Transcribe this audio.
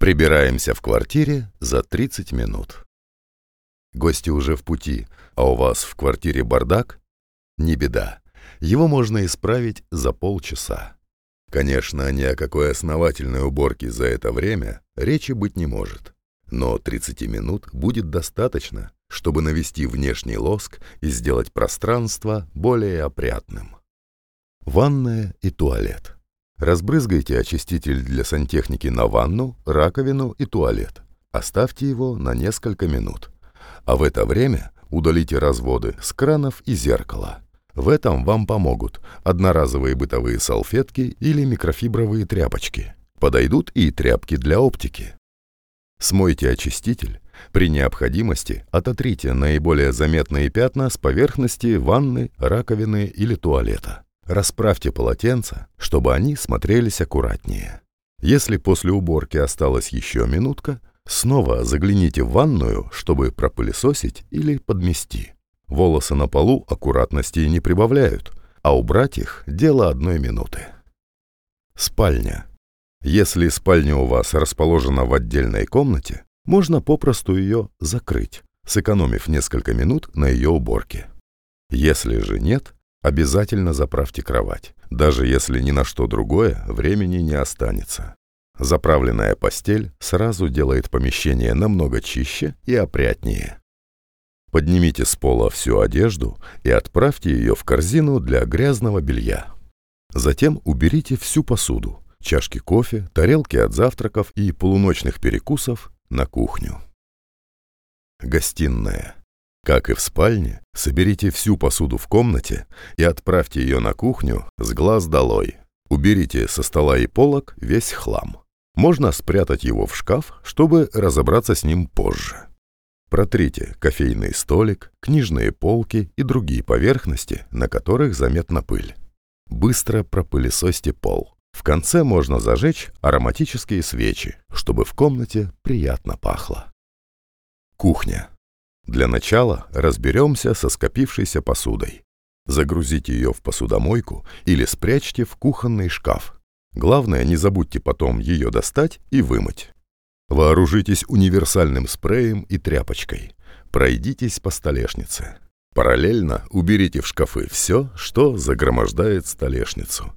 Прибираемся в квартире за 30 минут. Гости уже в пути, а у вас в квартире бардак? Не беда. Его можно исправить за полчаса. Конечно, ни о какой основательной уборке за это время речи быть не может. Но 30 минут будет достаточно, чтобы навести внешний лоск и сделать пространство более опрятным. Ванная и туалет. Разбрызгайте очиститель для сантехники на ванну, раковину и туалет. Оставьте его на несколько минут. А в это время удалите разводы с кранов и зеркала. В этом вам помогут одноразовые бытовые салфетки или микрофибровые тряпочки. Подойдут и тряпки для оптики. Смойте очиститель. При необходимости ототрите наиболее заметные пятна с поверхности ванны, раковины или туалета. Расправьте полотенца, чтобы они смотрелись аккуратнее. Если после уборки осталась еще минутка, снова загляните в ванную, чтобы пропылесосить или подмести. Волосы на полу аккуратности не прибавляют, а убрать их – дело одной минуты. Спальня. Если спальня у вас расположена в отдельной комнате, можно попросту ее закрыть, сэкономив несколько минут на ее уборке. Если же нет, Обязательно заправьте кровать. Даже если ни на что другое, времени не останется. Заправленная постель сразу делает помещение намного чище и опрятнее. Поднимите с пола всю одежду и отправьте ее в корзину для грязного белья. Затем уберите всю посуду, чашки кофе, тарелки от завтраков и полуночных перекусов на кухню. Гостиная. Как и в спальне, соберите всю посуду в комнате и отправьте ее на кухню с глаз долой. Уберите со стола и полок весь хлам. Можно спрятать его в шкаф, чтобы разобраться с ним позже. Протрите кофейный столик, книжные полки и другие поверхности, на которых заметна пыль. Быстро пропылесосьте пол. В конце можно зажечь ароматические свечи, чтобы в комнате приятно пахло. Кухня. Для начала разберемся со скопившейся посудой. Загрузите ее в посудомойку или спрячьте в кухонный шкаф. Главное, не забудьте потом ее достать и вымыть. Вооружитесь универсальным спреем и тряпочкой. Пройдитесь по столешнице. Параллельно уберите в шкафы все, что загромождает столешницу.